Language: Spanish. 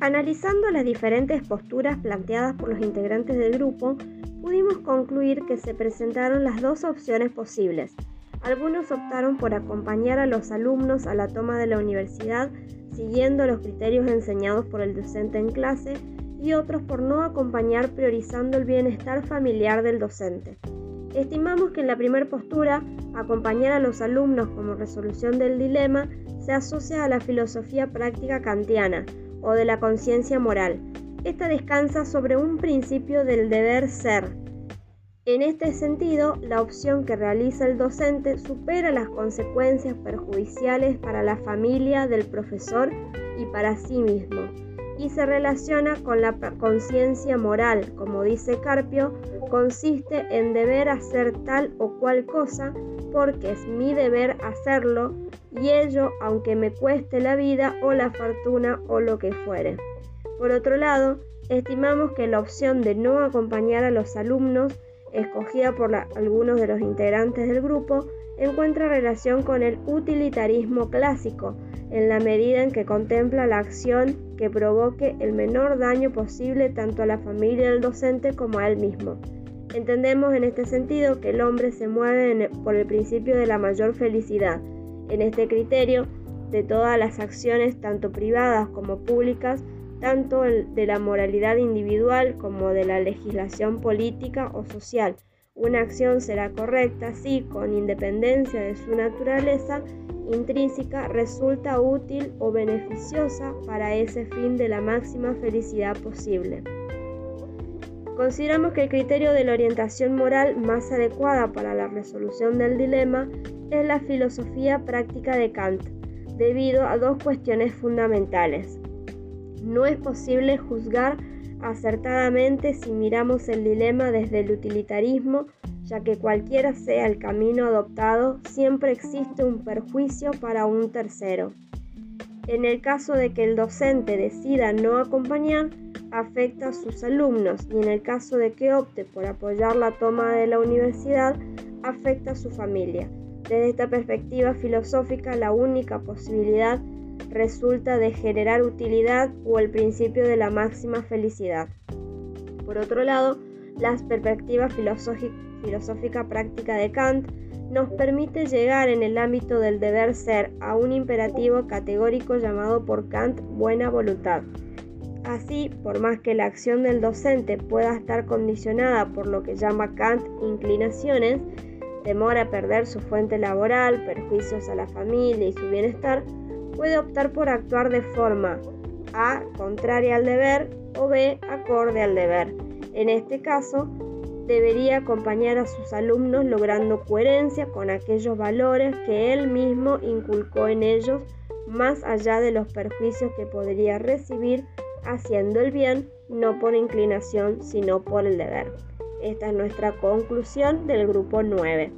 Analizando las diferentes posturas planteadas por los integrantes del grupo, pudimos concluir que se presentaron las dos opciones posibles. Algunos optaron por acompañar a los alumnos a la toma de la universidad siguiendo los criterios enseñados por el docente en clase y otros por no acompañar priorizando el bienestar familiar del docente. Estimamos que en la primera postura, acompañar a los alumnos como resolución del dilema se asocia a la filosofía práctica kantiana o de la conciencia moral. Esta descansa sobre un principio del deber ser. En este sentido, la opción que realiza el docente supera las consecuencias perjudiciales para la familia del profesor y para sí mismo y se relaciona con la conciencia moral, como dice Carpio, consiste en deber hacer tal o cual cosa porque es mi deber hacerlo y ello aunque me cueste la vida o la fortuna o lo que fuere. Por otro lado, estimamos que la opción de no acompañar a los alumnos, escogida por algunos de los integrantes del grupo, encuentra relación con el utilitarismo clásico, en la medida en que contempla la acción que provoque el menor daño posible tanto a la familia del docente como a él mismo. Entendemos en este sentido que el hombre se mueve por el principio de la mayor felicidad. En este criterio, de todas las acciones, tanto privadas como públicas, tanto de la moralidad individual como de la legislación política o social. Una acción será correcta si, con independencia de su naturaleza, intrínseca resulta útil o beneficiosa para ese fin de la máxima felicidad posible. Consideramos que el criterio de la orientación moral más adecuada para la resolución del dilema es la filosofía práctica de Kant, debido a dos cuestiones fundamentales. No es posible juzgar acertadamente si miramos el dilema desde el utilitarismo ya que cualquiera sea el camino adoptado, siempre existe un perjuicio para un tercero. En el caso de que el docente decida no acompañar, afecta a sus alumnos y en el caso de que opte por apoyar la toma de la universidad, afecta a su familia. Desde esta perspectiva filosófica, la única posibilidad resulta de generar utilidad o el principio de la máxima felicidad. Por otro lado, las perspectivas filosóficas filosófica práctica de Kant, nos permite llegar en el ámbito del deber ser a un imperativo categórico llamado por Kant buena voluntad. Así, por más que la acción del docente pueda estar condicionada por lo que llama Kant inclinaciones, temor a perder su fuente laboral, perjuicios a la familia y su bienestar, puede optar por actuar de forma A contraria al deber o B acorde al deber. En este caso, debería acompañar a sus alumnos logrando coherencia con aquellos valores que él mismo inculcó en ellos, más allá de los perjuicios que podría recibir haciendo el bien, no por inclinación, sino por el deber. Esta es nuestra conclusión del grupo 9.